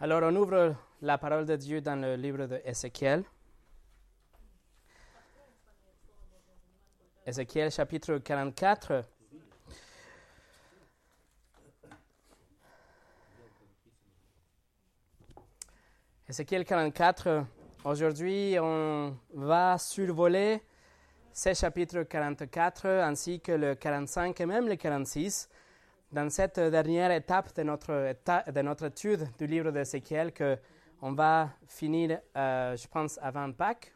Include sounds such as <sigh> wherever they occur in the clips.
Alors on ouvre la parole de Dieu dans le livre de Ézéchiel. Ézéchiel chapitre 44. Ézéchiel 44. Aujourd'hui, on va survoler ce chapitre 44 ainsi que le 45 et même le 46 dans cette dernière étape de notre, de notre étude du livre d'Ézéchiel que on va finir, euh, je pense, avant Pâques.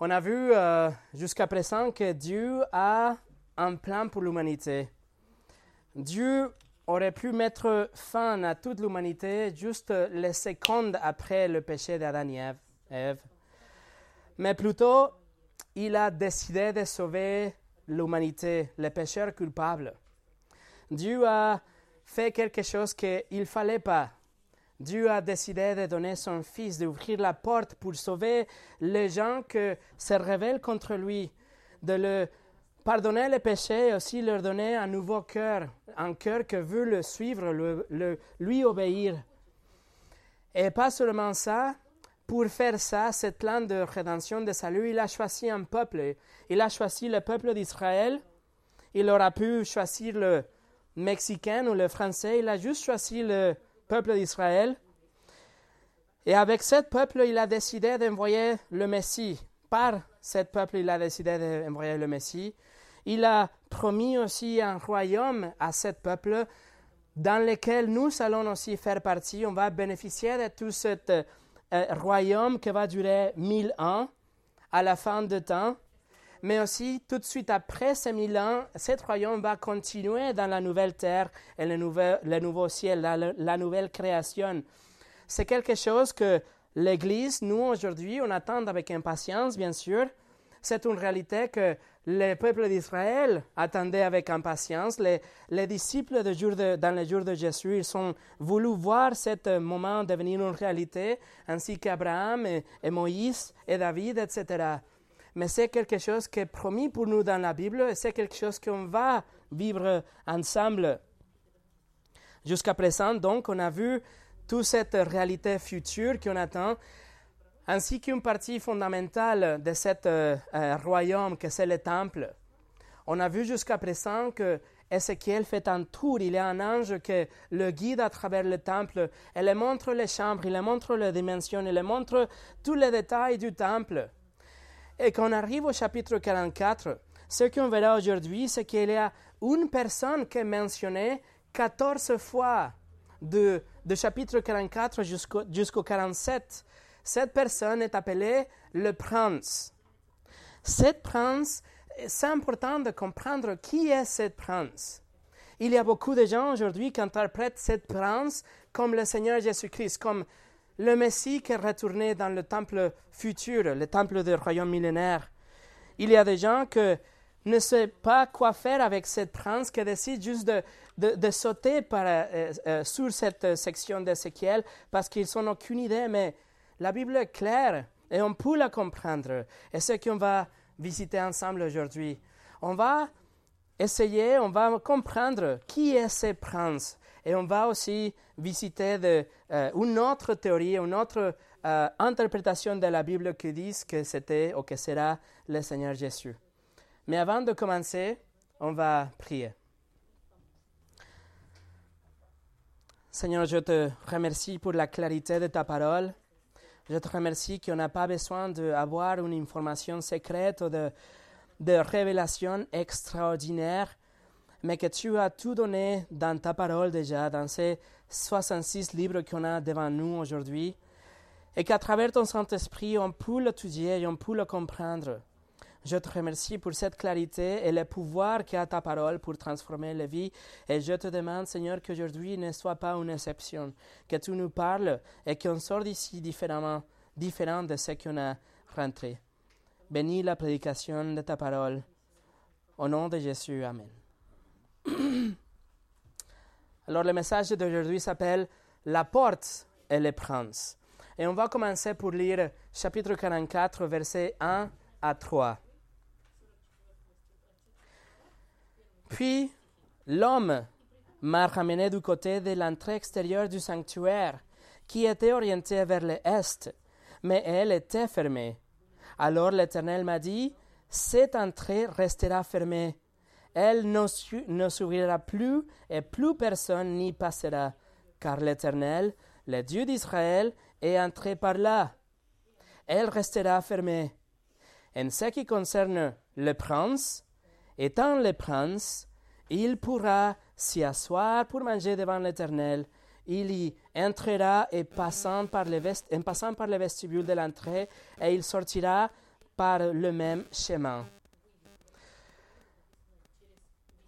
On a vu euh, jusqu'à présent que Dieu a un plan pour l'humanité. Dieu aurait pu mettre fin à toute l'humanité juste les secondes après le péché d'Adam et Ève. Mais plutôt, il a décidé de sauver l'humanité, les pécheurs culpables. Dieu a fait quelque chose qu'il ne fallait pas. Dieu a décidé de donner son Fils, d'ouvrir la porte pour sauver les gens qui se révèlent contre lui, de le pardonner les péchés et aussi leur donner un nouveau cœur, un cœur qui veut le suivre, le, lui obéir. Et pas seulement ça, pour faire ça, ce plan de rédemption, de salut, il a choisi un peuple. Il a choisi le peuple d'Israël. Il aura pu choisir le Mexicain ou le Français. Il a juste choisi le peuple d'Israël. Et avec ce peuple, il a décidé d'envoyer le Messie. Par ce peuple, il a décidé d'envoyer le Messie. Il a promis aussi un royaume à ce peuple dans lequel nous allons aussi faire partie. On va bénéficier de tout cette un royaume qui va durer mille ans à la fin du temps, mais aussi tout de suite après ces mille ans, cet royaume va continuer dans la nouvelle terre et le, le nouveau ciel, la, la nouvelle création. C'est quelque chose que l'Église, nous aujourd'hui, on attend avec impatience, bien sûr. C'est une réalité que le peuple d'Israël attendait avec impatience. Les, les disciples de dans les jours de Jésus, ils ont voulu voir ce moment devenir une réalité, ainsi qu'Abraham et, et, Moïse et David, etc. Mais c'est quelque chose qui est promis pour nous dans la Bible et c'est quelque chose qu'on va vivre ensemble. Jusqu'à présent, donc, on a vu toute cette réalité future qu'on attend ainsi qu'une partie fondamentale de ce euh, euh, royaume que c'est le temple. On a vu jusqu'à présent que Ézéchiel fait un tour, il y a un ange qui le guide à travers le temple, le montre les chambres, il montre les dimensions, il montre tous les détails du temple. Et quand on arrive au chapitre 44, ce qu'on verra aujourd'hui, c'est qu'il y a une personne qui est mentionnée 14 fois de, de chapitre 44 jusqu'au jusqu'au 47 cette personne est appelée le prince. Cette prince, c'est important de comprendre qui est cette prince. Il y a beaucoup de gens aujourd'hui qui interprètent cette prince comme le Seigneur Jésus-Christ, comme le Messie qui est retourné dans le temple futur, le temple du royaume millénaire. Il y a des gens qui ne savent pas quoi faire avec cette prince, qui décident juste de, de, sauter euh, euh, sur cette section d'Ézéchiel parce qu'ils n'ont aucune idée, mais la Bible est claire et on peut la comprendre. Et ce qu'on va visiter ensemble aujourd'hui. On va essayer, on va comprendre qui est ce prince. Et on va aussi visiter euh, une autre théorie, une autre euh, interprétation de la Bible qui dit que c'était ou que sera le Seigneur Jésus. Mais avant de commencer, on va prier. Seigneur, je te remercie pour la clarité de ta parole. Je te remercie qu'on n'a pas besoin d'avoir une information secrète ou de, de révélation extraordinaire, mais que tu as tout donné dans ta parole déjà, dans ces 66 livres qu'on a devant nous aujourd'hui, et qu'à travers ton Saint-Esprit, on peut l'étudier et on peut le comprendre. Je te remercie pour cette clarité et le pouvoir qu'a ta parole pour transformer la vie. Et je te demande, Seigneur, qu'aujourd'hui ne soit pas une exception, que tu nous parles et qu'on sorte d'ici différemment, différent de ce qu'on a rentré. Bénis la prédication de ta parole. Au nom de Jésus, Amen. <clears throat> Alors le message d'aujourd'hui s'appelle La porte et le prince. Et on va commencer pour lire chapitre 44, versets 1 à 3. Puis l'homme m'a ramené du côté de l'entrée extérieure du sanctuaire, qui était orientée vers l'est, mais elle était fermée. Alors l'Éternel m'a dit, Cette entrée restera fermée. Elle ne s'ouvrira plus et plus personne n'y passera, car l'Éternel, le Dieu d'Israël, est entré par là. Elle restera fermée. En ce qui concerne le prince, étant le prince, il pourra s'y asseoir pour manger devant l'Éternel. Il y entrera et en passant par le vestibule de l'entrée, et il sortira par le même chemin.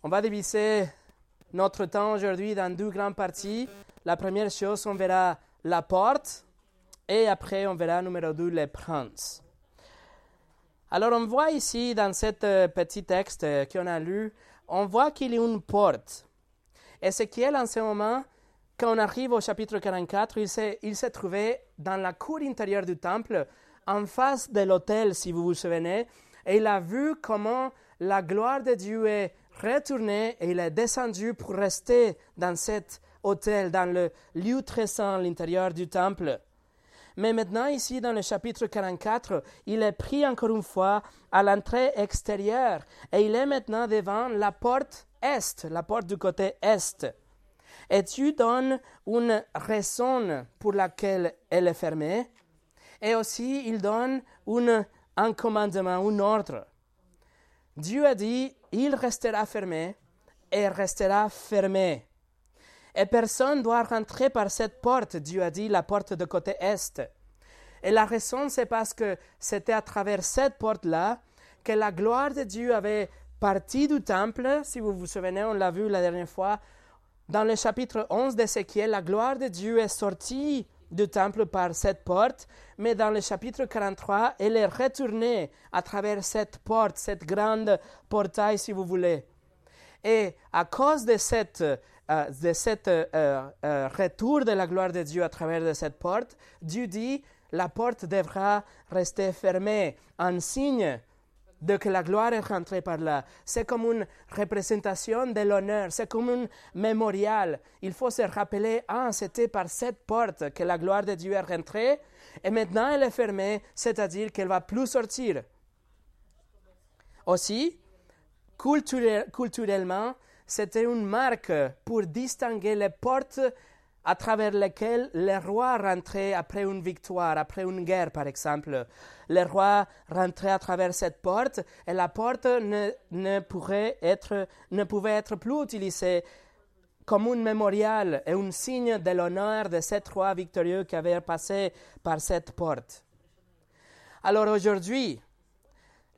On va diviser notre temps aujourd'hui dans deux grandes parties. La première chose, on verra la porte et après on verra numéro deux, les princes. Alors on voit ici dans ce euh, petit texte euh, qu'on a lu, on voit qu'il y a une porte. Ézéchiel en ce moment, quand on arrive au chapitre 44, il s'est, trouvé dans la cour intérieure du temple, en face de l'autel, si vous vous souvenez, et il a vu comment la gloire de Dieu est retournée et il est descendu pour rester dans cet hôtel, dans le lieu très saint, l'intérieur du temple. Mais maintenant, ici, dans le chapitre 44, il est pris encore une fois à l'entrée extérieure et il est maintenant devant la porte est, la porte du côté est. Et tu donnes une raison pour laquelle elle est fermée et aussi il donne un commandement, un ordre. Dieu a dit, il restera fermé et restera fermé. Et personne ne doit rentrer par cette porte, Dieu a dit, la porte de côté est. Et la raison, c'est parce que c'était à travers cette porte-là que la gloire de Dieu avait parti du temple. Si vous vous souvenez, on l'a vu la dernière fois. Dans le chapitre 11 d'Ézéchiel, la gloire de Dieu est sortie du temple par cette porte, mais dans le chapitre 43, elle est retournée à travers cette porte, cette grande portail, si vous voulez. Et à cause de cette euh, de cet euh, euh, retour de la gloire de Dieu à travers de cette porte, Dieu dit la porte devra rester fermée en signe de que la gloire est rentrée par là. C'est comme une représentation de l'honneur, c'est comme un mémorial. Il faut se rappeler, ah, c'était par cette porte que la gloire de Dieu est rentrée, et maintenant elle est fermée, c'est-à-dire qu'elle va plus sortir. Aussi, culturellement, c'était une marque pour distinguer les portes à travers lesquelles les rois rentraient après une victoire, après une guerre par exemple. Les rois rentraient à travers cette porte et la porte ne, ne, pourrait être, pouvait être plus utilisée comme un mémorial et un signe de l'honneur de cet roi victorieux qui avait passé par cette porte. Alors aujourd'hui,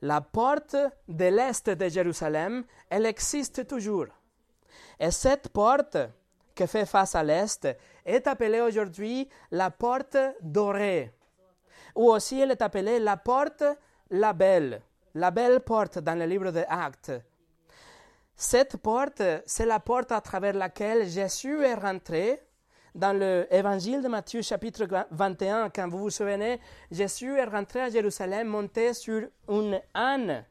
la porte de l'Est de Jérusalem, elle existe toujours. Et cette porte qui fait face à l'est est appelée aujourd'hui la porte dorée. Ou aussi elle est appelée la porte la belle, la belle porte dans le livre des Actes. Cette porte, c'est la porte à travers laquelle Jésus est rentré dans l'évangile de Matthieu chapitre 21. Quand vous vous souvenez, Jésus est rentré à Jérusalem monté sur une âne.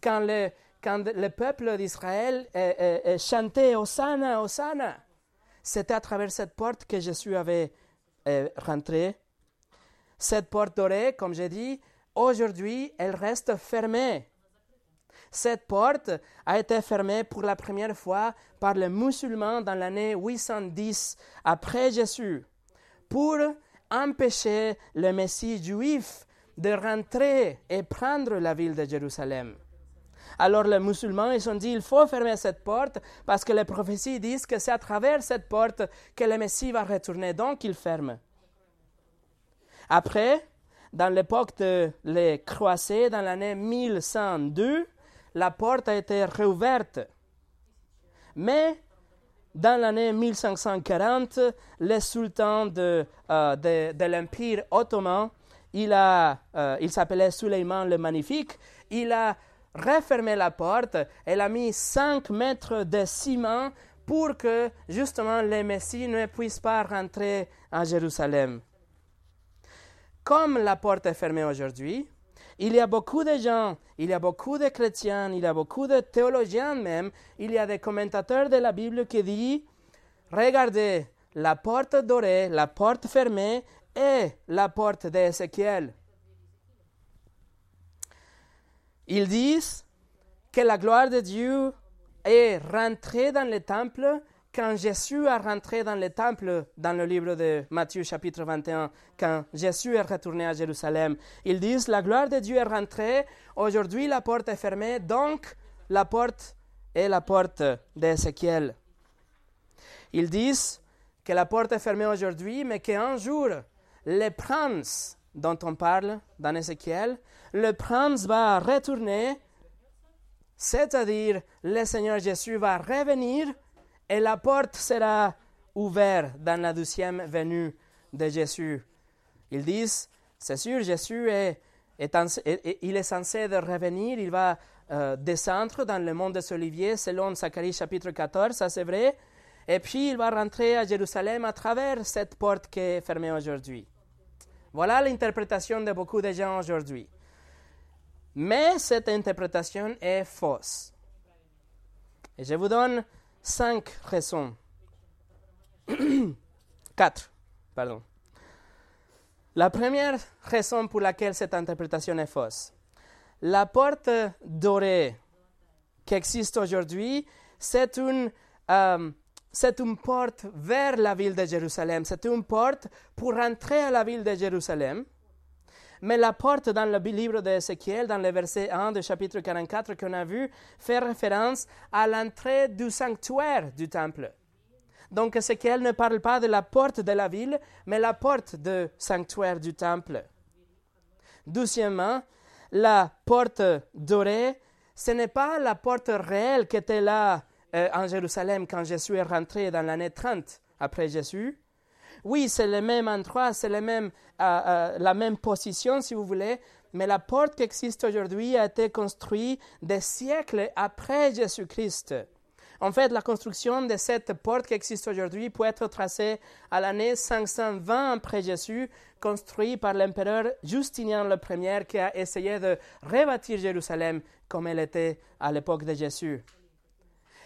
Quand le, quand le peuple d'Israël chantait Hosanna, Hosanna, c'était à travers cette porte que Jésus avait euh, rentré. Cette porte dorée, comme j'ai dit, aujourd'hui, elle reste fermée. Cette porte a été fermée pour la première fois par les musulmans dans l'année 810 après Jésus pour empêcher le Messie juif de rentrer et prendre la ville de Jérusalem. Alors les musulmans, ils ont dit, il faut fermer cette porte parce que les prophéties disent que c'est à travers cette porte que le Messie va retourner. Donc ils ferment. Après, dans l'époque de les croisés, dans l'année 1102, la porte a été réouverte. Mais dans l'année 1540, le sultan de, euh, de, l'Empire ottoman, il, euh, il s'appelait Suleiman le Magnifique, il a refermé la porte, elle a mis cinq mètres de ciment pour que justement les Messies ne puissent pas rentrer à Jérusalem. Comme la porte est fermée aujourd'hui, il y a beaucoup de gens, il y a beaucoup de chrétiens, il y a beaucoup de théologiens même, il y a des commentateurs de la Bible qui disent, regardez, la porte dorée, la porte fermée est la porte d'Ézéchiel. Ils disent que la gloire de Dieu est rentrée dans le temple quand Jésus est rentré dans le temple dans le livre de Matthieu chapitre 21, quand Jésus est retourné à Jérusalem. Ils disent, la gloire de Dieu est rentrée, aujourd'hui la porte est fermée, donc la porte est la porte d'Ézéchiel. Ils disent que la porte est fermée aujourd'hui, mais qu'un jour, le prince dont on parle dans Ézéchiel, le prince va retourner, c'est-à-dire le Seigneur Jésus va revenir et la porte sera ouverte dans la deuxième venue de Jésus. Ils disent, c'est sûr, Jésus est, il est censé de revenir, il va euh, descendre dans le monde des Oliviers selon Zacharie chapitre 14, ça c'est vrai, et puis il va rentrer à Jérusalem à travers cette porte qui est fermée aujourd'hui. Voilà l'interprétation de beaucoup de gens aujourd'hui. Mais cette interprétation est fausse. Et je vous donne cinq raisons. <clears throat> Quatre, pardon. La première raison pour laquelle cette interprétation est fausse. La porte dorée qui existe aujourd'hui, c'est une, euh, une porte vers la ville de Jérusalem. C'est une porte pour rentrer à la ville de Jérusalem. Mais la porte dans le livre d'Ézéchiel, dans le verset 1 du chapitre 44 qu'on a vu, fait référence à l'entrée du sanctuaire du temple. Donc Ézéchiel ne parle pas de la porte de la ville, mais la porte du sanctuaire du temple. Deuxièmement, la porte dorée, ce n'est pas la porte réelle qui était là euh, en Jérusalem quand Jésus est rentré dans l'année 30 après Jésus, oui, c'est le même endroit, c'est euh, euh, la même position, si vous voulez, mais la porte qui existe aujourd'hui a été construite des siècles après Jésus-Christ. En fait, la construction de cette porte qui existe aujourd'hui peut être tracée à l'année 520 après Jésus, construite par l'empereur Justinien le Premier qui a essayé de rebâtir Jérusalem comme elle était à l'époque de Jésus.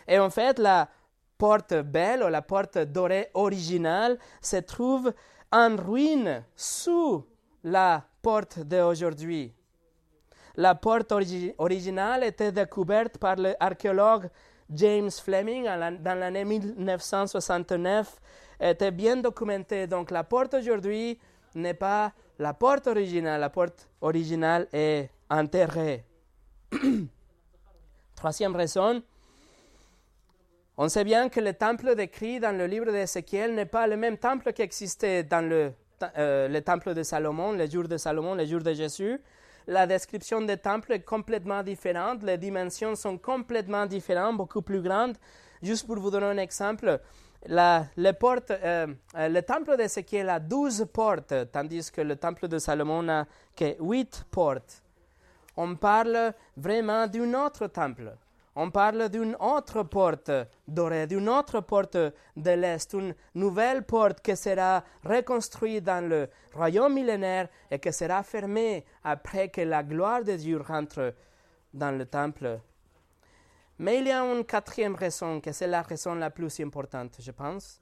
Et en fait, la porte belle ou la porte dorée originale se trouve en ruine sous la porte d'aujourd'hui. La porte originale était découverte par l'archéologue James Fleming dans l'année 1969. était bien documentée. Donc la porte aujourd'hui n'est pas la porte originale. La porte originale est enterrée. <coughs> Troisième raison, on sait bien que le temple décrit dans le livre d'Ézéchiel n'est pas le même temple qui existait dans le, euh, le temple de Salomon, les jours de Salomon, les jours de Jésus. La description des temples est complètement différente, les dimensions sont complètement différentes, beaucoup plus grandes. Juste pour vous donner un exemple, la, les portes, euh, euh, le temple d'Ézéchiel a 12 portes, tandis que le temple de Salomon n'a que 8 portes. On parle vraiment d'un autre temple on parle d'une autre porte dorée, d'une autre porte de l'Est, une nouvelle porte qui sera reconstruite dans le royaume millénaire et qui sera fermée après que la gloire de Dieu rentre dans le temple. Mais il y a une quatrième raison, qui c'est la raison la plus importante, je pense.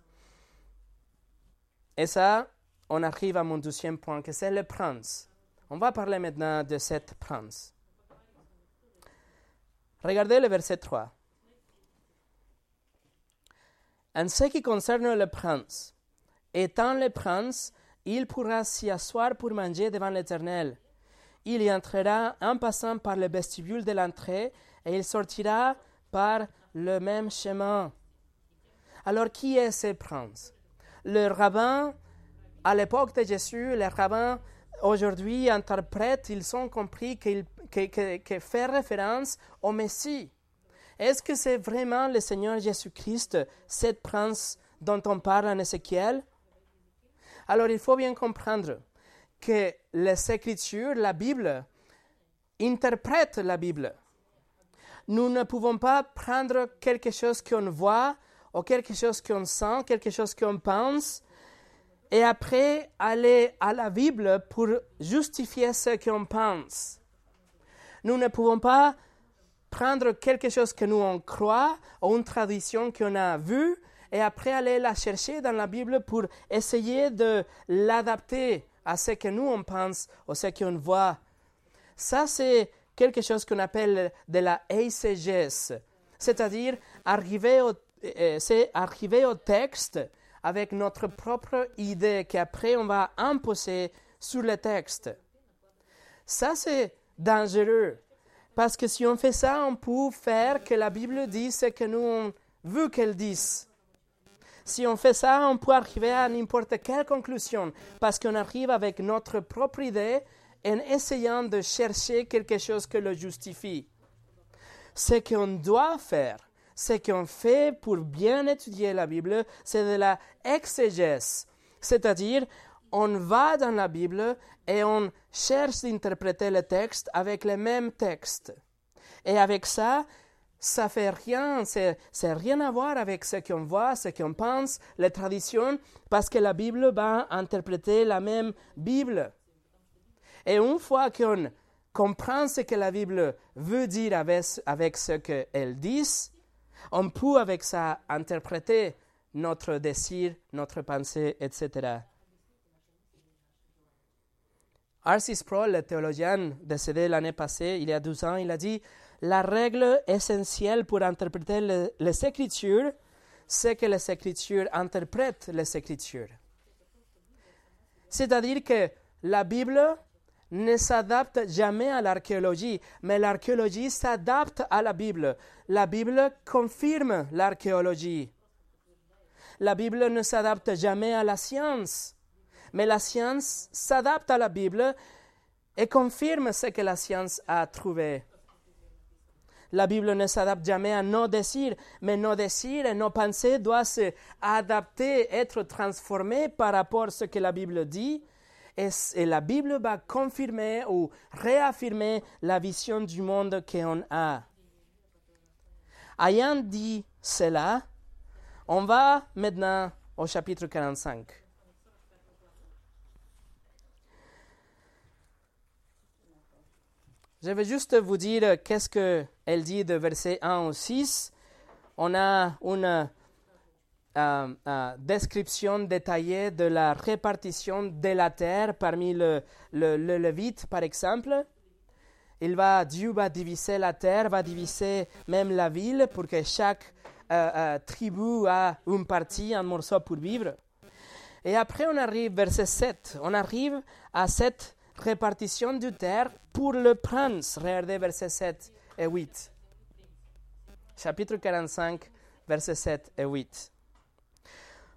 Et ça, on arrive à mon deuxième point, que c'est le prince. On va parler maintenant de cette prince. Regardez le verset 3. En ce qui concerne le prince, étant le prince, il pourra s'y asseoir pour manger devant l'Éternel. Il y entrera en passant par le vestibule de l'entrée et il sortira par le même chemin. Alors, qui est ce prince? Le rabbin, à l'époque de Jésus, les rabbins aujourd'hui interprètent, ils ont compris qu'il qui, fait référence au Messie. Est-ce que c'est vraiment le Seigneur Jésus-Christ, cette prince dont on parle en Ézéchiel? Alors il faut bien comprendre que les Écritures, la Bible, interprètent la Bible. Nous ne pouvons pas prendre quelque chose qu'on voit ou quelque chose qu'on sent, quelque chose qu'on pense, et après aller à la Bible pour justifier ce qu'on pense. Nous ne pouvons pas prendre quelque chose que nous on croit ou une tradition qu'on a vue et après aller la chercher dans la Bible pour essayer de l'adapter à ce que nous on pense ou ce qu'on voit. Ça, c'est quelque chose qu'on appelle de la exégèse, c'est-à-dire arriver euh, arriver au texte avec notre propre idée qu'après on va imposer sur le texte. Ça, c'est dangereux. Parce que si on fait ça, on peut faire que la Bible dise ce que nous on veut qu'elle dise. Si on fait ça, on peut arriver à n'importe quelle conclusion, parce qu'on arrive avec notre propre idée en essayant de chercher quelque chose qui le justifie. Ce qu'on doit faire, ce qu'on fait pour bien étudier la Bible, c'est de la exégèse, c'est-à-dire on va dans la Bible et on cherche d'interpréter le texte avec le même texte. Et avec ça, ça fait rien, c'est, rien à voir avec ce qu'on voit, ce qu'on pense, les traditions, parce que la Bible va interpréter la même Bible. Et une fois qu'on comprend ce que la Bible veut dire avec ce qu'elle dit, on peut avec ça interpréter notre désir, notre pensée, etc. Arcis Pro, le théologien décédé l'année passée, il y a 12 ans, il a dit La règle essentielle pour interpréter les Écritures, c'est que les Écritures interprètent les Écritures. C'est-à-dire que la Bible ne s'adapte jamais à l'archéologie, mais l'archéologie s'adapte à la Bible. La Bible confirme l'archéologie. La Bible ne s'adapte jamais à la science mais la science s'adapte à la Bible et confirme ce que la science a trouvé. La Bible ne s'adapte jamais à nos désirs, mais nos désirs et nos pensées doivent s'adapter, être transformés par rapport à ce que la Bible dit. Et, la Bible va confirmer ou réaffirmer la vision du monde qu'on a. Ayant dit cela, on va maintenant au chapitre 45. Je vais juste vous dire qu'est-ce qu'elle dit de verset 1 au 6. On a une euh, euh, description détaillée de la répartition de la terre parmi le, le, Lévite, par exemple. Il va, Dieu va diviser la terre, va diviser même la ville pour que chaque euh, tribu a une partie, un morceau pour vivre. Et après, on arrive verset 7. On arrive à cette répartition du terre pour le prince. Regardez versets 7 et 8. Chapitre 45, versets 7 et 8.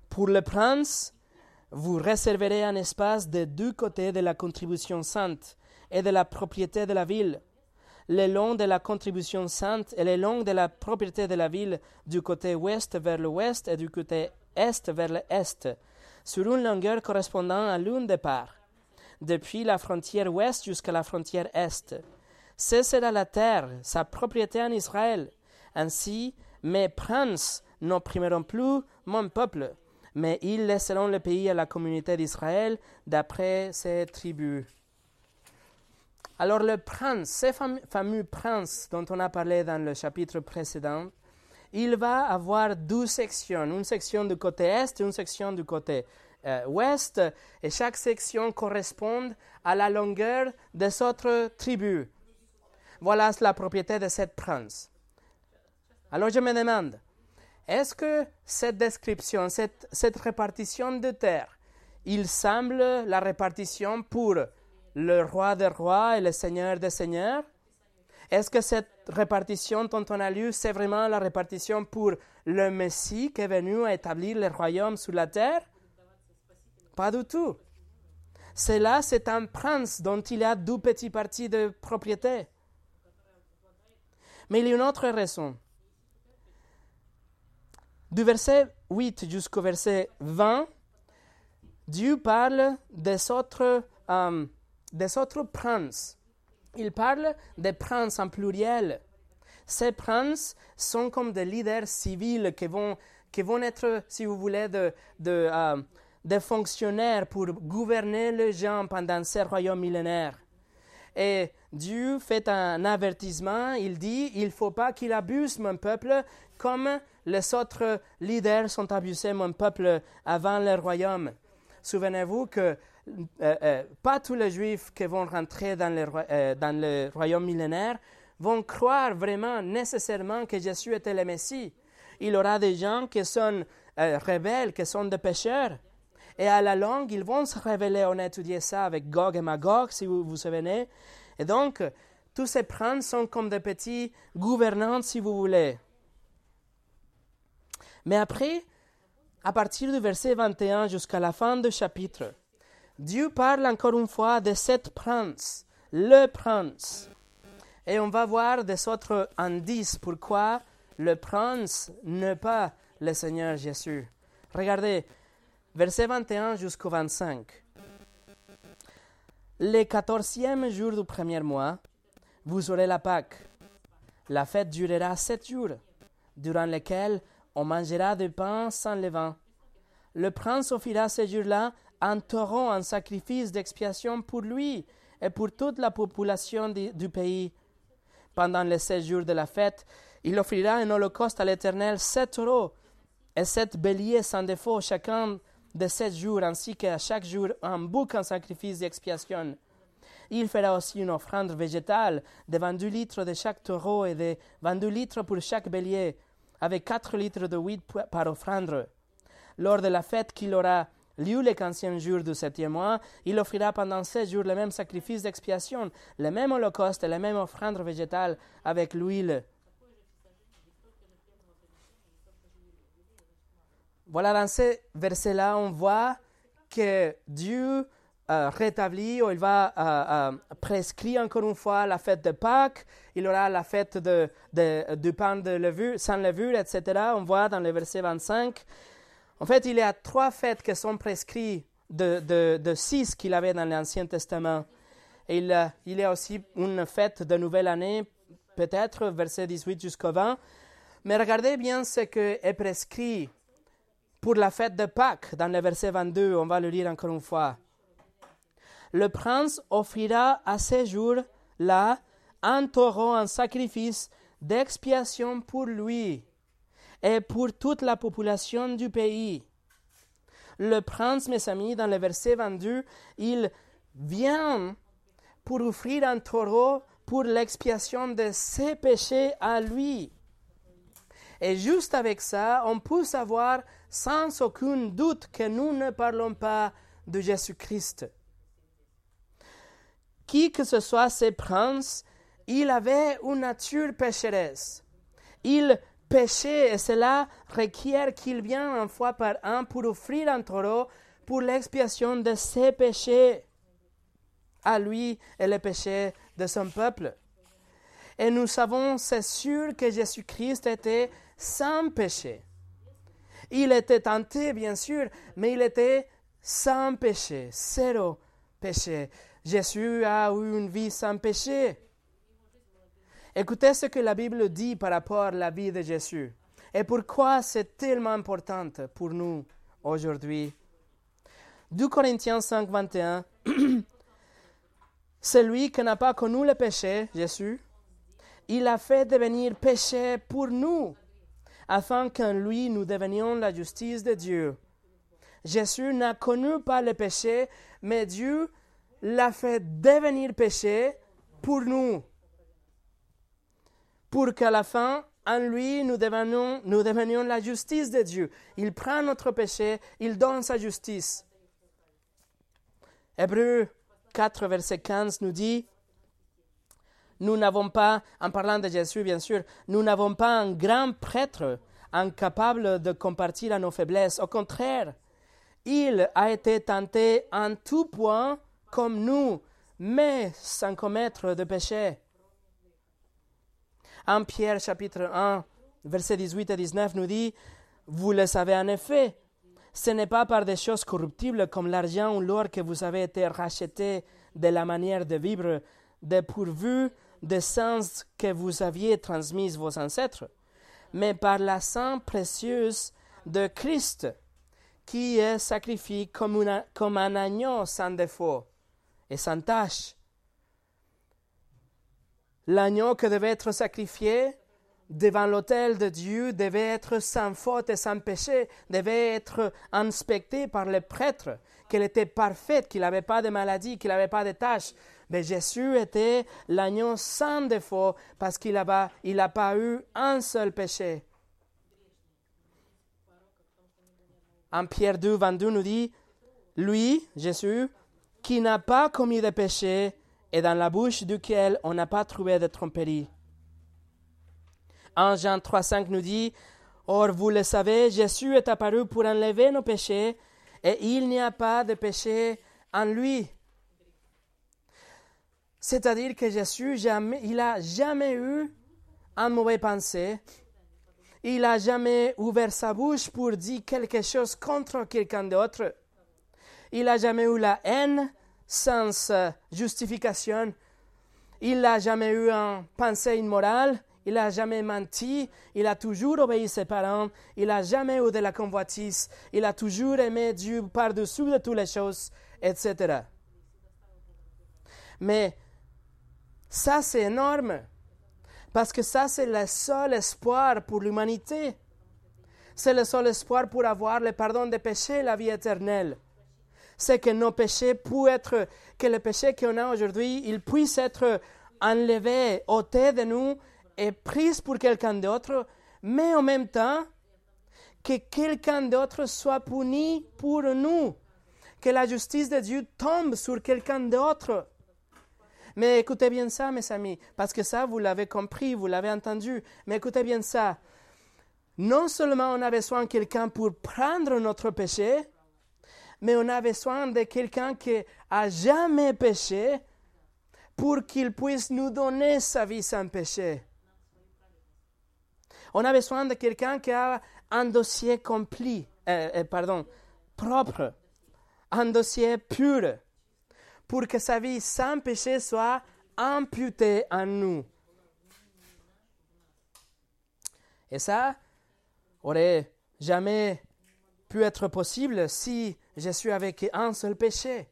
Pour le prince, vous réserverez un espace de deux côtés de la contribution sainte et de la propriété de la ville. Le long de la contribution sainte et le long de la propriété de la ville, du côté ouest vers l'ouest et du côté est vers l'est, sur une longueur correspondant à l'une des parts depuis la frontière ouest jusqu'à la frontière est. Ce sera la terre, sa propriété en Israël. Ainsi, mes princes n'opprimeront plus mon peuple, mais ils laisseront le pays à la communauté d'Israël d'après ses tribus. Alors le prince, ce fameux prince dont on a parlé dans le chapitre précédent, il va avoir deux sections, une section du côté est et une section du côté euh, ouest, et chaque section correspond à la longueur des autres tribus. Voilà la propriété de cette prince. Alors je me demande, est-ce que cette description, cette, cette répartition de terre, il semble la répartition pour le roi des rois et le seigneur des seigneurs? Est-ce que cette répartition dont on a lu, c'est vraiment la répartition pour le Messie qui est venu établir le royaume sur la terre? Pas du tout. Cela, c'est un prince dont il a deux petits parties de propriété. Mais il y a une autre raison. Du verset 8 jusqu'au verset 20, Dieu parle des autres, euh, des autres princes. Il parle des princes en pluriel. Ces princes sont comme des leaders civils qui vont, qui vont être, si vous voulez, euh, des fonctionnaires pour gouverner les gens pendant ces royaumes millénaires. Et Dieu fait un avertissement, il dit, il ne faut pas qu'il abuse mon peuple comme les autres leaders sont abusés mon peuple avant le royaume. Souvenez-vous que euh, euh, pas tous les juifs qui vont rentrer dans le, euh, dans le royaume millénaire vont croire vraiment nécessairement que Jésus était le Messie. Il y aura des gens qui sont rebelles, qui sont des pécheurs. Et à la longue, ils vont se révéler. On a étudié ça avec Gog et Magog, si vous vous souvenez. Et donc, tous ces princes sont comme des petits gouvernants, si vous voulez. Mais après, à partir du verset 21 jusqu'à la fin du chapitre, Dieu parle encore une fois de sept princes, le prince. Et on va voir des autres indices pourquoi le prince n'est pas le Seigneur Jésus. Regardez, verset 21 jusqu'au 25. Le quatorzième jour du premier mois, vous aurez la Pâque. La fête durera sept jours, durant lesquels on mangera du pain sans levain. Le prince offrira ce jour-là un taureau en sacrifice d'expiation pour lui et pour toute la population du, pays. Pendant les sept jours de la fête, il offrira un holocauste à l'Éternel sept taureaux et sept béliers sans défaut chacun de sept jours, ainsi qu'à chaque jour un bouc en sacrifice d'expiation. Il fera aussi une offrande végétale de 22 litres de chaque taureau et de 22 litres pour chaque bélier avec quatre litres de huile par offrande. Lors de la fête qu'il aura lieu le quinzième jour du septième mois, il offrira pendant sept jours le même sacrifice d'expiation, le même holocauste et la même offrande végétale avec l'huile. Voilà, dans ce verset-là, on voit que Dieu euh, rétabli, il va euh, euh, prescrire encore une fois la fête de Pâques, il aura la fête de, du pain de levure, sans levure, etc. On voit dans le verset 25. En fait, il y a trois fêtes qui sont prescrites de, de, six qu'il avait dans l'Ancien Testament. Et il, il y a aussi une fête de nouvelle année, peut-être, verset 18 jusqu'au 20. Mais regardez bien ce qui est prescrit pour la fête de Pâques dans le verset 22. On va le lire encore une fois le prince offrira à ce jour-là un taureau en sacrifice d'expiation pour lui et pour toute la population du pays. Le prince, mes amis, dans le verset 22, il vient pour offrir un taureau pour l'expiation de ses péchés à lui. Et juste avec ça, on peut savoir sans aucun doute que nous ne parlons pas de Jésus-Christ qui que ce soit ces princes, il avait une nature pécheresse. Il péchait et cela requiert qu'il vienne une fois par an pour offrir un taureau pour l'expiation de ses péchés à lui et les péchés de son peuple. Et nous savons, c'est sûr que Jésus-Christ était sans péché. Il était tenté, bien sûr, mais il était sans péché, zéro péché. Jésus a eu une vie sans péché. Écoutez ce que la Bible dit par rapport à la vie de Jésus et pourquoi c'est tellement important pour nous aujourd'hui? 2 Corinthiens 5, 21. Celui qui n'a pas connu le péché, Jésus, il a fait devenir péché pour nous, afin qu'en lui nous devenions la justice de Dieu. Jésus n'a connu pas le péché, mais Dieu l'a fait devenir péché pour nous, pour qu'à la fin, en lui, nous devenions, la justice de Dieu. Il prend notre péché, il donne sa justice. Hébreu 4, verset 15 nous dit, nous n'avons pas, en parlant de Jésus bien sûr, nous n'avons pas un grand prêtre incapable de compartir à nos faiblesses. Au contraire, il a été tenté en tout point comme nous, mais sans commettre de péché. En Pierre chapitre 1, versets 18 et 19 nous dit, Vous le savez en effet, ce n'est pas par des choses corruptibles comme l'argent ou l'or que vous avez été rachetés de la manière de vivre dépourvu des sens que vous aviez transmis vos ancêtres, mais par la sang précieuse de Christ, qui est sacrifié comme, comme un agneau sans défaut et sans tâche. L'agneau qui devait être sacrifié devant l'autel de Dieu devait être sans faute et sans péché, devait être inspecté par le prêtre, qu'elle était parfaite, qu'il n'avait pas de maladie, qu'il n'avait pas de tâches. Mais Jésus était l'agneau sans défaut parce qu'il n'a il pas eu un seul péché. En Pierre 2, 22 nous dit, lui, Jésus, qui n'a pas commis de péché et dans la bouche duquel on n'a pas trouvé de tromperie. En Jean 3, 5 nous dit, Or, vous le savez, Jésus est apparu pour enlever nos péchés, et il n'y a pas de péché en lui. C'est-à-dire que Jésus, il n'a jamais eu un mauvais pensée. Il n'a jamais ouvert sa bouche pour dire quelque chose contre quelqu'un d'autre. Il n'a jamais eu la haine sans euh, justification. Il n'a jamais eu un pensée immorale. Il n'a jamais menti, il a toujours obéi ses parents, il n'a jamais eu de la convoitise, il a toujours aimé Dieu par-dessus de toutes les choses, etc. Mais ça, c'est énorme, parce que ça, c'est le seul espoir pour l'humanité. C'est le seul espoir pour avoir le pardon des péchés, la vie éternelle. C'est que nos péchés puissent être, que le péché qu'on a aujourd'hui, il puisse être enlevé, ôté de nous est prise pour quelqu'un d'autre, mais en même temps, que quelqu'un d'autre soit puni pour nous, que la justice de Dieu tombe sur quelqu'un d'autre. Mais écoutez bien ça, mes amis, parce que ça, vous l'avez compris, vous l'avez entendu, mais écoutez bien ça. Non seulement on a besoin de quelqu'un pour prendre notre péché, mais on a besoin de quelqu'un qui a jamais péché pour qu'il puisse nous donner sa vie sans péché. On a besoin de quelqu'un qui a un dossier complet, euh, euh, pardon, propre, un dossier pur, pour que sa vie sans péché soit imputée à nous. Et ça aurait jamais pu être possible si Jésus avait qu'un seul péché.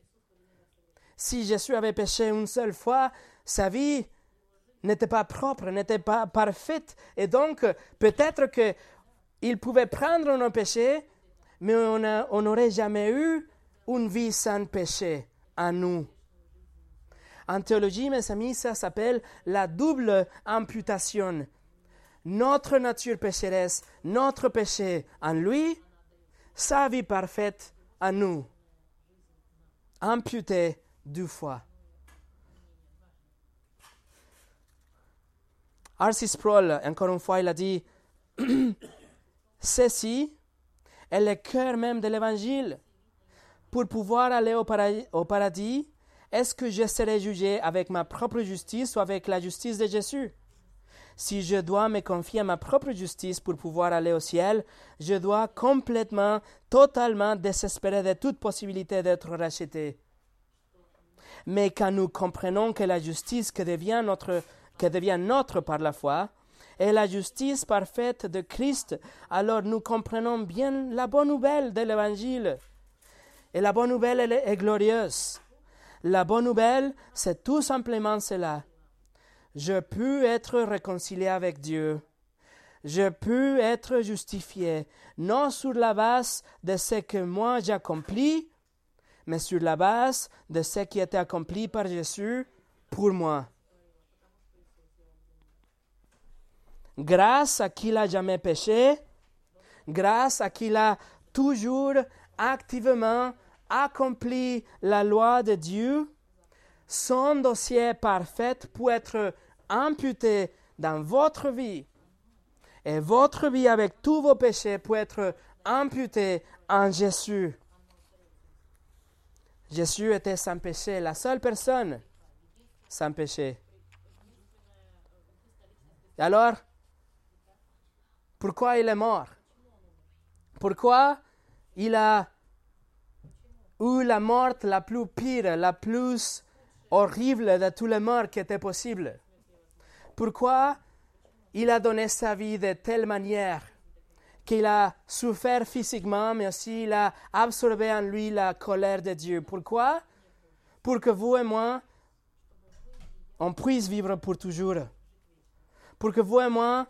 Si Jésus avait péché une seule fois, sa vie n'était pas propre, n'était pas parfaite. Et donc, peut-être qu'il pouvait prendre nos péchés, mais on n'aurait jamais eu une vie sans péché à nous. En théologie, mes amis, ça s'appelle la double imputation. Notre nature pécheresse, notre péché en lui, sa vie parfaite à nous. Amputé deux fois. Arcis Sproul, encore une fois, il a dit <clears throat> Ceci est le cœur même de l'évangile. Pour pouvoir aller au paradis, est-ce que je serai jugé avec ma propre justice ou avec la justice de Jésus? Si je dois me confier à ma propre justice pour pouvoir aller au ciel, je dois complètement, totalement désespérer de toute possibilité d'être racheté. Mais quand nous comprenons que la justice que devient notre qui devient notre par la foi, et la justice parfaite de Christ, alors nous comprenons bien la bonne nouvelle de l'Évangile. Et la bonne nouvelle, elle est glorieuse. La bonne nouvelle, c'est tout simplement cela. Je peux être réconcilié avec Dieu. Je peux être justifié, non sur la base de ce que moi j'accomplis, mais sur la base de ce qui a été accompli par Jésus pour moi. grâce à qui n'a jamais péché, grâce à qui a toujours activement accompli la loi de Dieu, son dossier parfait peut être imputé dans votre vie. Et votre vie avec tous vos péchés peut être imputée en Jésus. Jésus était sans péché, la seule personne sans péché. Et alors, pourquoi il est mort? Pourquoi il a eu la mort la plus pire, la plus horrible de toutes les morts qui étaient possibles Pourquoi il a donné sa vie de telle manière? Qu'il a souffert physiquement, mais aussi il a absorbé en lui la colère de Dieu. Pourquoi? Pour que vous et moi, on puisse vivre pour toujours. Pour que vous et moi,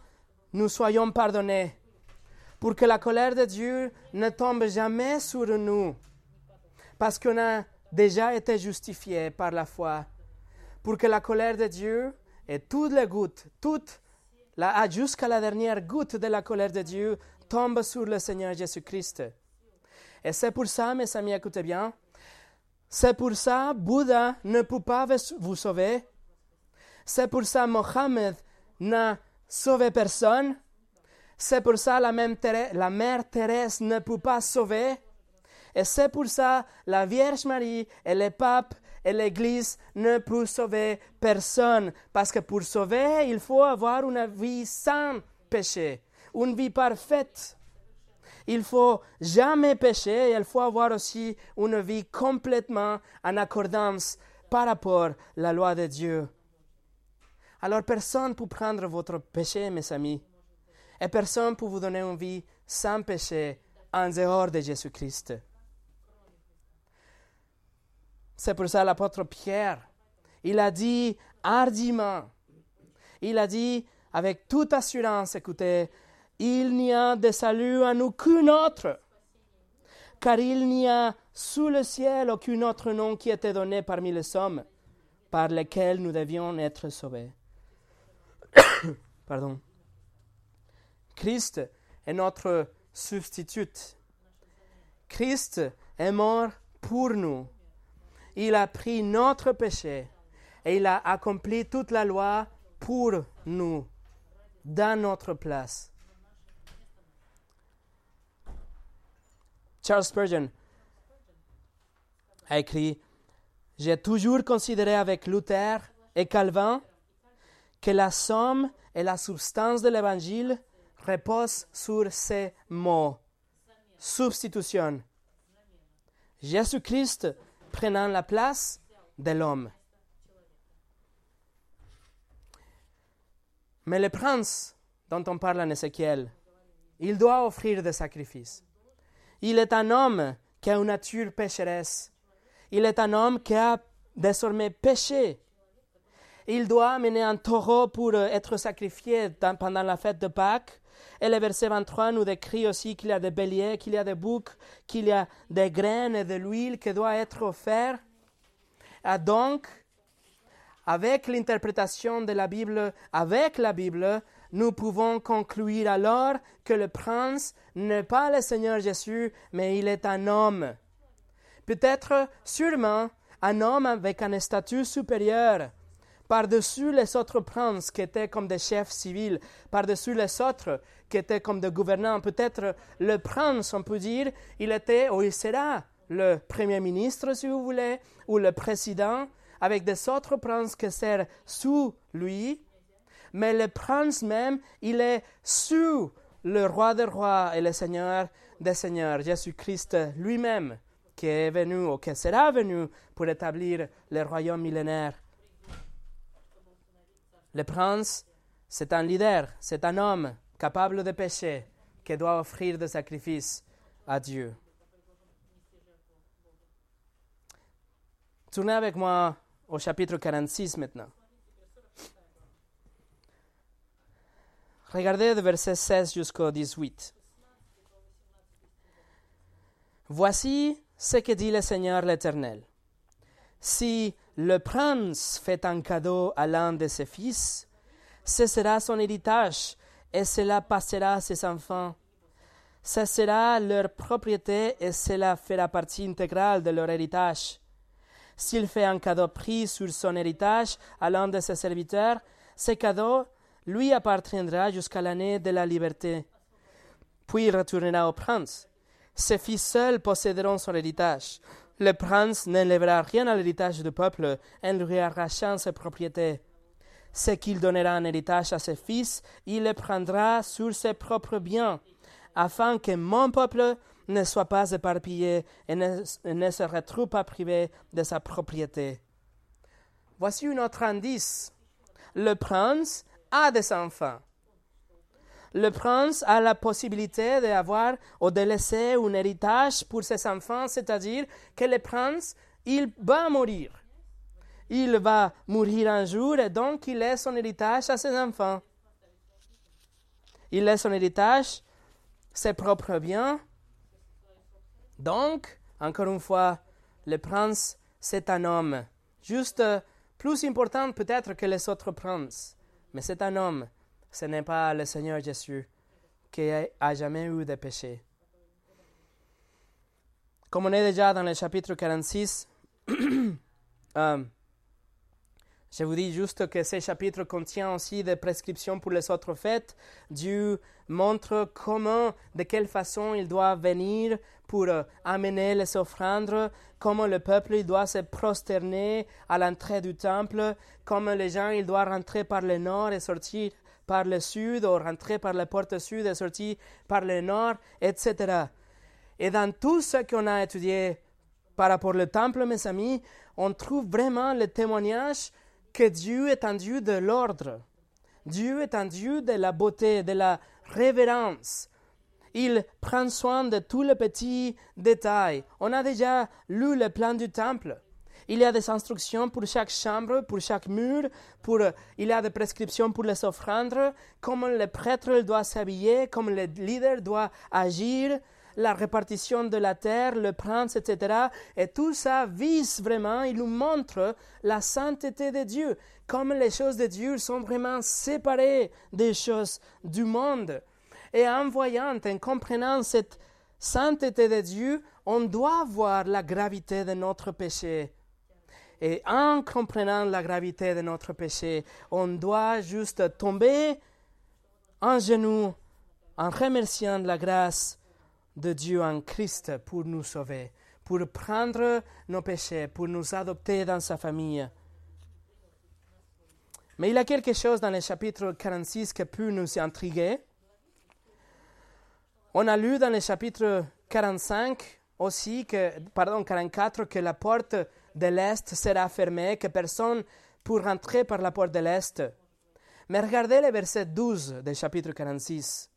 nous soyons pardonnés. Pour que la colère de Dieu ne tombe jamais sur nous. Parce qu'on a déjà été justifiés par la foi. Pour que la colère de Dieu et toutes les gouttes, toutes, la, jusqu'à la dernière goutte de la colère de Dieu, tombent sur le Seigneur Jésus-Christ. Et c'est pour ça, mes amis, écoutez bien, c'est pour ça Bouddha ne peut pas vous sauver. C'est pour ça Mohammed n'a sauvé personne. C'est pour ça la, la mère Thérèse ne peut pas sauver. Et c'est pour ça la Vierge Marie et les papes et l'Église ne peuvent sauver personne. Parce que pour sauver, il faut avoir une vie sans péché, une vie parfaite il faut jamais pécher et il faut avoir aussi une vie complètement en accordance par rapport à la loi de Dieu. Alors personne ne peut prendre votre péché, mes amis, et personne ne peut vous donner une vie sans péché en dehors de Jésus-Christ. C'est pour ça l'apôtre Pierre, il a dit hardiment, il a dit avec toute assurance, écoutez, il n'y a de salut en aucun autre, car il n'y a sous le ciel aucun autre nom qui été donné parmi les hommes par lesquels nous devions être sauvés. <coughs> Pardon. Christ est notre substitut. Christ est mort pour nous. Il a pris notre péché et il a accompli toute la loi pour nous, dans notre place. Charles Spurgeon a écrit J'ai toujours considéré avec Luther et Calvin que la somme et la substance de l'Évangile reposent sur ces mots substitution. Jésus-Christ prenant la place de l'homme. Mais le prince dont on parle en Ézéchiel, il doit offrir des sacrifices. Il est un homme qui a une nature pécheresse. Il est un homme qui a désormais péché. Il doit amener un taureau pour être sacrifié pendant la fête de Pâques. Et le verset 23 nous décrit aussi qu'il y a des béliers, qu'il y a des boucs, qu'il y a des graines et de l'huile qui doit être offert. Et donc, avec l'interprétation de la Bible, avec la Bible, nous pouvons conclure alors que le prince n'est pas le Seigneur Jésus, mais il est un homme. Peut-être, sûrement, un homme avec un statut supérieur, par-dessus les autres princes qui étaient comme des chefs civils, par-dessus les autres qui étaient comme des gouvernants. Peut-être le prince, on peut dire, il était ou il sera le premier ministre, si vous voulez, ou le président, avec des autres princes qui servent sous lui, mais le prince même, il est sous le roi des rois et le seigneur des seigneurs, Jésus-Christ lui-même, qui est venu ou qui sera venu pour établir le royaume millénaire. Le prince, c'est un leader, c'est un homme capable de pécher, qui doit offrir des sacrifices à Dieu. Tournez avec moi au chapitre 46 maintenant. Regardez de verset 16 jusqu'au 18. Voici ce que dit le Seigneur l'Éternel. Si le prince fait un cadeau à l'un de ses fils, ce sera son héritage et cela passera à ses enfants. Ce sera leur propriété et cela fera partie intégrale de leur héritage. S'il fait un cadeau pris sur son héritage à l'un de ses serviteurs, ce cadeau lui appartiendra jusqu'à l'année de la liberté. Puis il retournera au prince. Ses fils seuls posséderont son héritage. Le prince n'enlèvera rien à l'héritage du peuple et lui arrachant ses propriétés. Ce qu'il donnera en héritage à ses fils, il le prendra sur ses propres biens, afin que mon peuple ne soit pas éparpillé et ne, ne se retrouve pas privé de sa propriété. Voici un autre indice. Le prince a des enfants. Le prince a la possibilité d'avoir ou de laisser un héritage pour ses enfants, c'est-à-dire que le prince, il va mourir. il va mourir un jour et donc il laisse son héritage à ses enfants. Il laisse son héritage, ses propres biens. Donc, encore une fois, le prince, c'est un homme, juste plus important peut-être que les autres princes, mais c'est un homme. Ce n'est pas le Seigneur Jésus qui a jamais eu de péché. Comme on est déjà dans le chapitre 46, <clears throat> euh, je vous dis juste que ce chapitre contient aussi des prescriptions pour les autres fêtes. Dieu montre comment, de quelle façon il doit venir pour euh, amener les offrandes, comment le peuple il doit se prosterner à l'entrée du temple, comment les gens ils doivent rentrer par le nord et sortir par le sud, ou rentrer par la porte sud et sortir par le nord, etc. Et dans tout ce qu'on a étudié par rapport au temple, mes amis, on trouve vraiment le témoignage que Dieu est un Dieu de l'ordre. Dieu est un Dieu de la beauté, de la révérence. Il prend soin de tous les petits détails. On a déjà lu le plan du temple. Il y a des instructions pour chaque chambre, pour chaque mur, il y a des prescriptions pour les offrandes, comment le prêtre doit s'habiller, comment le leader doit agir, la répartition de la terre, le prince, etc. Et tout ça vise vraiment, il nous montre la sainteté de Dieu, comme les choses de Dieu sont vraiment séparées des choses du monde. Et en voyant, en comprenant cette sainteté de Dieu, on doit voir la gravité de notre péché. Et en comprenant la gravité de notre péché, on doit juste tomber en genoux en remerciant la grâce de Dieu en Christ pour nous sauver, pour prendre nos péchés, pour nous adopter dans sa famille. Mais il y a quelque chose dans le chapitre 46 qui peut nous intriguer. On a lu dans le chapitre 45 aussi, pardon, 44, que la porte de l'Est sera fermée, que personne pour rentrer par la porte de l'Est. Mais regardez le verset 12 du chapitre 46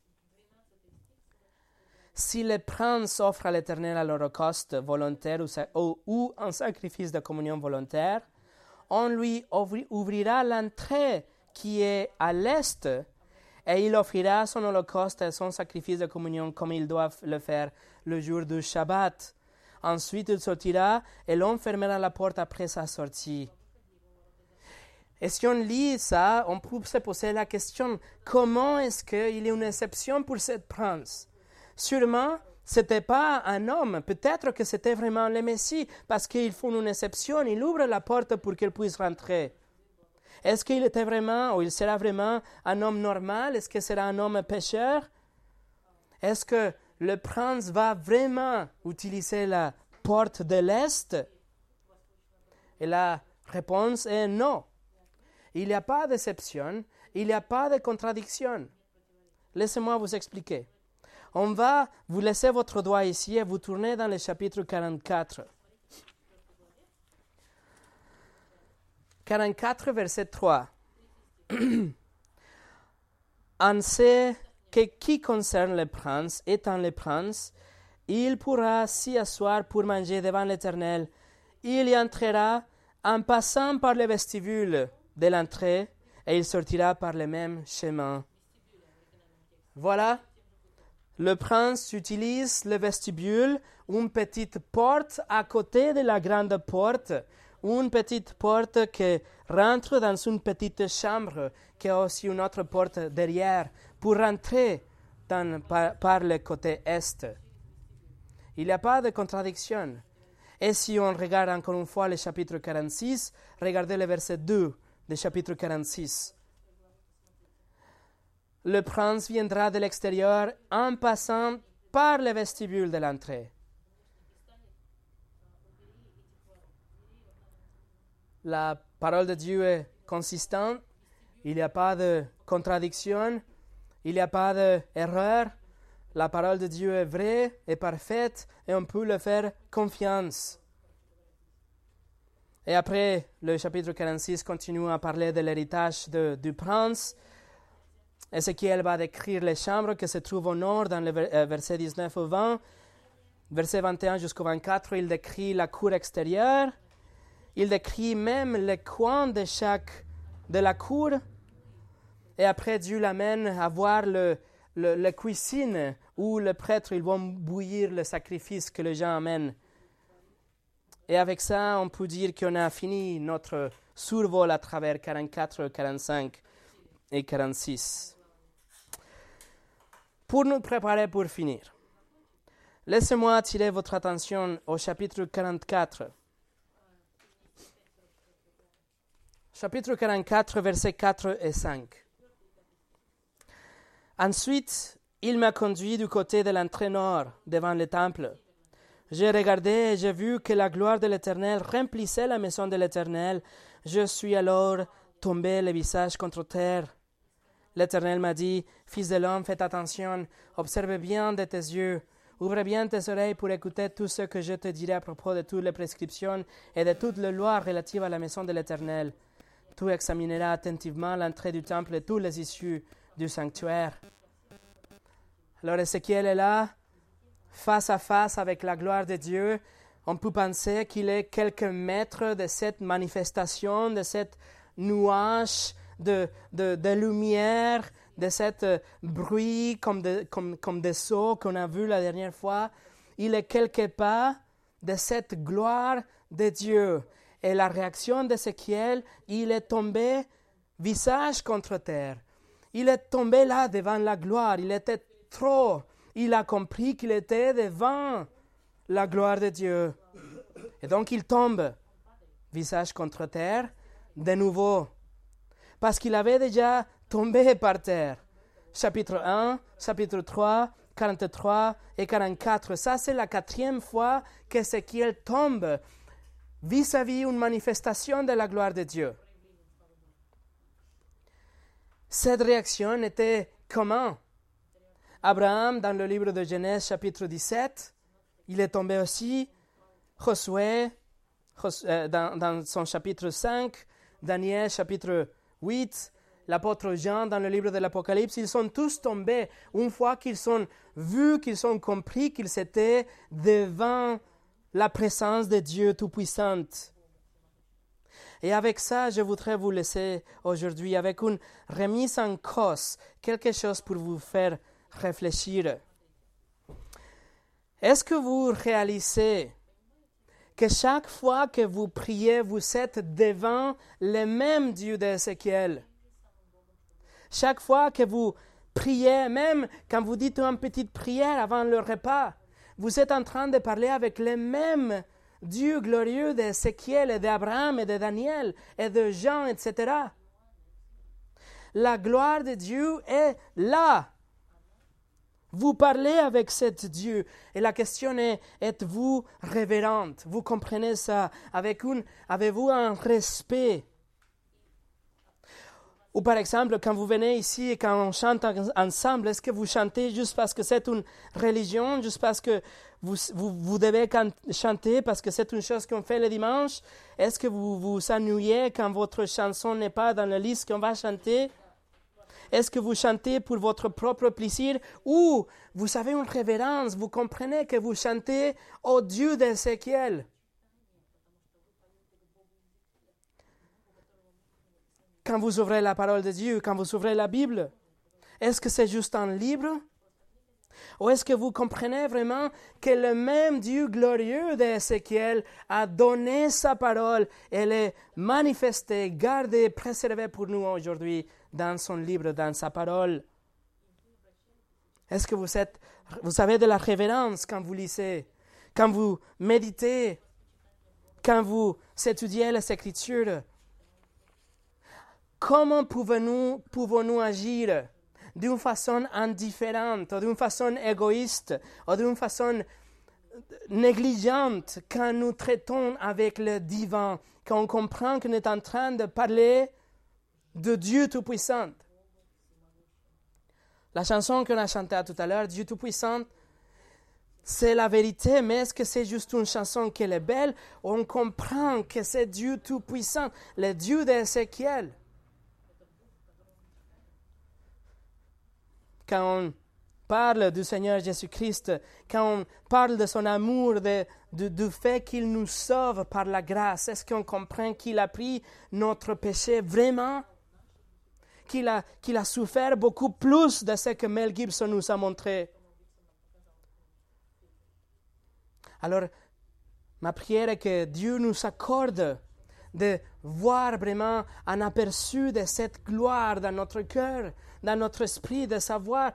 si le prince offre à l'Éternel à l'Holocauste volontaire ou, un sacrifice de communion volontaire, on lui ouvrira l'entrée qui est à l'est et il offrira son holocauste et son sacrifice de communion comme il doit le faire le jour du Shabbat. Ensuite, il sortira et l'on fermera la porte après sa sortie. Et si on lit ça, on peut se poser la question comment est-ce qu'il y a une exception pour ce prince? Sûrement, ce n'était pas un homme, peut-être que c'était vraiment le Messie, parce qu'il faut une exception, il ouvre la porte pour qu'il puisse rentrer. Est-ce qu'il était vraiment, ou il sera vraiment un homme normal? Est-ce que sera un homme pécheur? Est-ce que le prince va vraiment utiliser la porte de l'Est? Et la réponse est non. Il n'y a pas d'exception, il n'y a pas de contradiction. Laissez-moi vous expliquer. On va vous laisser votre doigt ici et vous tourner dans le chapitre 44. 44, verset 3. en <clears throat> que qui concerne le prince, étant le prince, il pourra s'y asseoir pour manger devant l'Éternel. Il y entrera en passant par le vestibule de l'entrée et il sortira par le même chemin. Voilà le prince utilise le vestibule, une petite porte à côté de la grande porte, une petite porte qui rentre dans une petite chambre, qui a aussi une autre porte derrière, pour rentrer par, le côté est. Il n'y a pas de contradiction. Et si on regarde encore une fois le chapitre 46, regardez le verset 2 du chapitre 46 le prince viendra de l'extérieur en passant par le vestibule de l'entrée. La parole de Dieu est consistante, il n'y a pas de contradiction, il n'y a pas d'erreur. La parole de Dieu est vraie et parfaite et on peut le faire confiance. Et après, le chapitre 46 continue à parler de l'héritage du prince Ézéchiel va décrire les chambres qui se trouvent au nord dans le euh, verset 19 au 20. Verset 21 jusqu'au 24, il décrit la cour extérieure. Il décrit même les coins de chaque de la cour. Et après, Dieu l'amène à voir le, le, cuisine où le prêtre, ils vont bouillir le sacrifice que les gens amènent. Et avec ça, on peut dire qu'on a fini notre survol à travers 44, 45 et 46. Pour nous préparer pour finir, laissez-moi attirer votre attention au chapitre 44. Chapitre 44, versets 4 et 5. Ensuite, il m'a conduit du côté de l'entrée nord, devant le temple. J'ai regardé et j'ai vu que la gloire de l'Éternel remplissait la maison de l'Éternel. Je suis alors tombé le visage contre terre. L'Éternel m'a dit, Fils de l'homme, fais attention, observe bien de tes yeux, ouvre bien tes oreilles pour écouter tout ce que je te dirai à propos de toutes les prescriptions et de toutes les lois relatives à la maison de l'Éternel. Tu examineras attentivement l'entrée du temple et toutes les issues du sanctuaire. Alors Ézéchiel est là, face à face avec la gloire de Dieu. On peut penser qu'il est quelques mètres de cette manifestation, de cette nuage de, de, lumière, de cet euh, bruit comme, comme, comme des sauts qu'on a vu la dernière fois. Il est quelque part de cette gloire de Dieu. Et la réaction d'Ézéchiel, il est tombé visage contre terre. Il est tombé là devant la gloire. Il était trop. Il a compris qu'il était devant la gloire de Dieu. Et donc il tombe, visage contre terre, de nouveau. Parce qu'il avait déjà tombé par terre. Chapitre 1, chapitre 3, 43 et 44. Ça, c'est la quatrième fois qu'Ézéchiel tombe vis-à-vis une manifestation de la gloire de Dieu. Cette réaction était comment? Abraham, dans le livre de Genèse chapitre 17, il est tombé aussi. Josué, euh, dans, son chapitre 5, Daniel chapitre 8, l'apôtre Jean dans le livre de l'Apocalypse, ils sont tous tombés une fois qu'ils ont vu, qu'ils ont compris qu'ils étaient devant la présence de Dieu Tout-Puissant. Et avec ça, je voudrais vous laisser aujourd'hui avec une remise en cause, quelque chose pour vous faire réfléchir. Est-ce que vous réalisez que chaque fois que vous priez, vous êtes devant le même Dieu d'Ézéchiel? Chaque fois que vous priez, même quand vous dites une petite prière avant le repas, vous êtes en train de parler avec le même Dieu glorieux d'Ézéchiel et d'Abraham et de Daniel et de Jean, etc. La gloire de Dieu est là. Vous parlez avec cet Dieu et la question est, êtes-vous révérente? Vous comprenez ça avec une, Avez-vous un respect? Ou par exemple, quand vous venez ici et quand on chante ensemble, est-ce que vous chantez juste parce que c'est une religion, juste parce que vous, devez chanter, parce que c'est une chose qu'on fait le dimanche. Est-ce que vous vous ennuyez quand votre chanson n'est pas dans la liste qu'on va chanter? Est-ce que vous chantez pour votre propre plaisir? Ou vous avez une révérence, vous comprenez que vous chantez au Dieu d'Ézéchiel. Quand vous ouvrez la parole de Dieu, quand vous ouvrez la Bible Est-ce que c'est juste un livre? Ou est-ce que vous comprenez vraiment que le même Dieu glorieux d'Ézéchiel a donné sa parole et l'est manifestée, gardée, préservée pour nous aujourd'hui dans son livre, dans sa parole? Est-ce que vous, avez de la révérence quand vous lisez, quand vous méditez, quand vous étudiez les Écritures? Comment pouvons-nous pouvons agir d'une façon indifférente, d'une façon égoïste, ou d'une façon négligente quand nous traitons avec le divin, quand on comprend qu'on est en train de parler de Dieu Tout-Puissant. La chanson qu'on a chantée tout à l'heure, Dieu Tout-Puissant, c'est la vérité, mais est-ce que c'est juste une chanson qui est belle? On comprend que c'est Dieu Tout-Puissant, le Dieu d'Ézéchiel. Quand parle du Seigneur Jésus-Christ, quand on parle de son amour, de, du fait qu'il nous sauve par la grâce, est-ce qu'on comprend qu'il a pris notre péché vraiment? Qu'il a, qu'il a souffert beaucoup plus de ce que Mel Gibson nous a montré? Alors, ma prière est que Dieu nous accorde de voir vraiment un aperçu de cette gloire dans notre cœur, dans notre esprit, de savoir,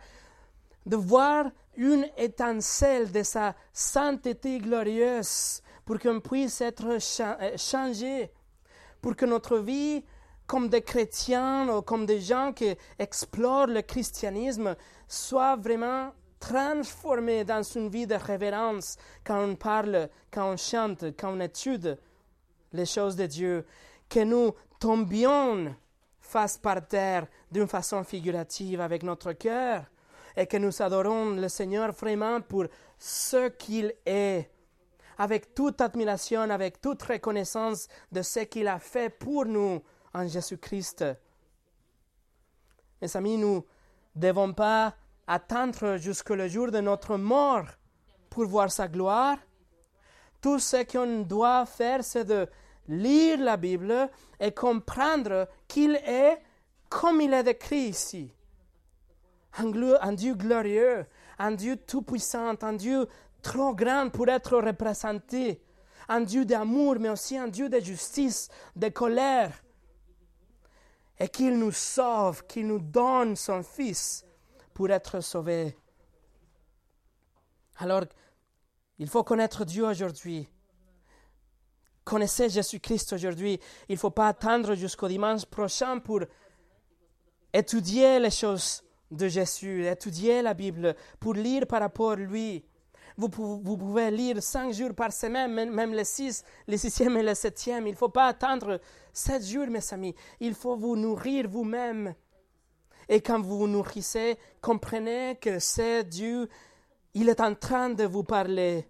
de voir une étincelle de sa sainteté glorieuse pour qu'on puisse être euh, changé, pour que notre vie, comme des chrétiens ou comme des gens qui explorent le christianisme, soit vraiment transformée dans une vie de révérence quand on parle, quand on chante, quand on étude les choses de Dieu, que nous tombions par terre d'une façon figurative avec notre cœur et que nous adorons le Seigneur vraiment pour ce qu'il est, avec toute admiration, avec toute reconnaissance de ce qu'il a fait pour nous en Jésus-Christ. Mes amis, nous ne devons pas attendre jusqu'au jour de notre mort pour voir sa gloire. Tout ce qu'on doit faire, c'est de lire la Bible et comprendre qu'il est comme il est décrit ici. Un, Dieu glorieux, un Dieu tout-puissant, un Dieu trop grand pour être représenté, un Dieu d'amour, mais aussi un Dieu de justice, de colère, et qu'il nous sauve, qu'il nous donne son Fils pour être sauvés. Alors, il faut connaître Dieu aujourd'hui connaissez Jésus-Christ aujourd'hui. Il ne faut pas attendre jusqu'au dimanche prochain pour étudier les choses de Jésus, étudier la Bible, pour lire par rapport à lui. Vous, pouvez lire cinq jours par semaine, même les six, les sixième et les septième. Il ne faut pas attendre sept jours, mes amis. Il faut vous nourrir vous-même. Et quand vous vous nourrissez, comprenez que c'est Dieu, il est en train de vous parler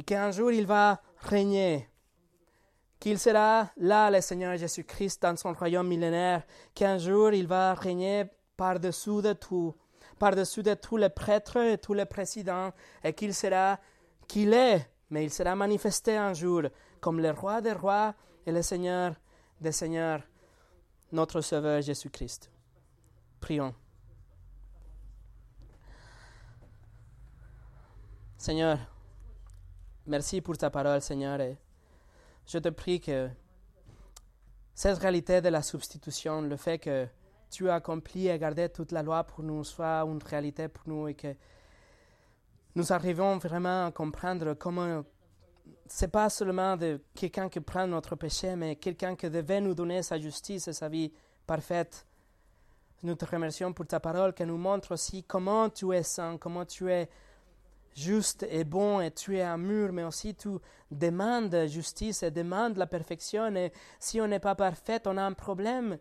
et qu'un jour il va régner, qu'il sera là, le Seigneur Jésus-Christ, dans son royaume millénaire, qu'un jour il va régner par-dessous de tout, par-dessus de tous les prêtres et tous les présidents, et qu'il sera, qu'il est, mais il sera manifesté un jour comme le roi des rois et le Seigneur des seigneurs, notre Sauveur Jésus-Christ. Prions. Seigneur, Merci pour ta parole, Seigneur. Je te prie que cette réalité de la substitution, le fait que tu as accompli et gardé toute la loi pour nous, soit une réalité pour nous et que nous arrivons vraiment à comprendre comment c'est pas seulement quelqu'un qui prend notre péché, mais quelqu'un qui devait nous donner sa justice et sa vie parfaite. Nous te remercions pour ta parole qui nous montre aussi comment tu es saint, comment tu es juste et bon et tu es un mur, mais aussi tu demandes justice et demandes la perfection. Et si on n'est pas parfait, on a un problème.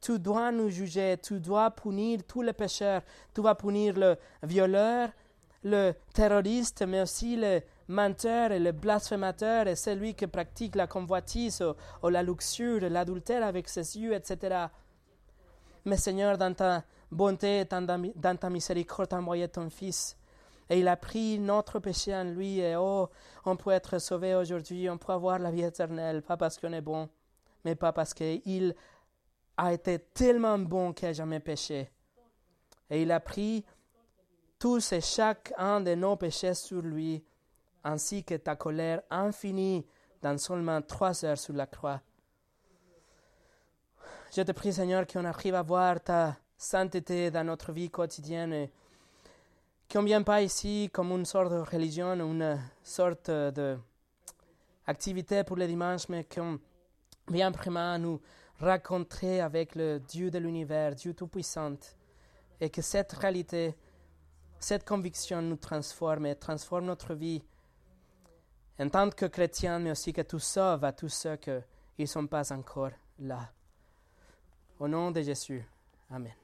Tu dois nous juger, tu dois punir tous les pécheurs. Tu vas punir le violeur, le terroriste, mais aussi le menteur et le blasphémateur et celui qui pratique la convoitise ou, la luxure, l'adultère avec ses yeux, etc. Mais Seigneur, dans ta bonté, dans ta miséricorde, envoyé ton Fils et il a pris notre péché en lui et oh, on peut être sauvé aujourd'hui, on peut avoir la vie éternelle, pas parce qu'on est bon, mais pas parce qu'il a été tellement bon qu'il n'a jamais péché. Et il a pris tous et chacun de nos péchés sur lui, ainsi que ta colère infinie dans seulement trois heures sur la croix. Je te prie, Seigneur, qu'on arrive à voir ta sainteté dans notre vie quotidienne ne vient pas ici comme une sorte de religion, une sorte d'activité pour le dimanche, mais qu'on vient vraiment nous raconter avec le Dieu de l'univers, Dieu Tout-Puissant, et que cette réalité, cette conviction nous transforme et transforme notre vie en tant que chrétiens, mais aussi que tout sauve à tous ceux qui ne sont pas encore là. Au nom de Jésus. Amen.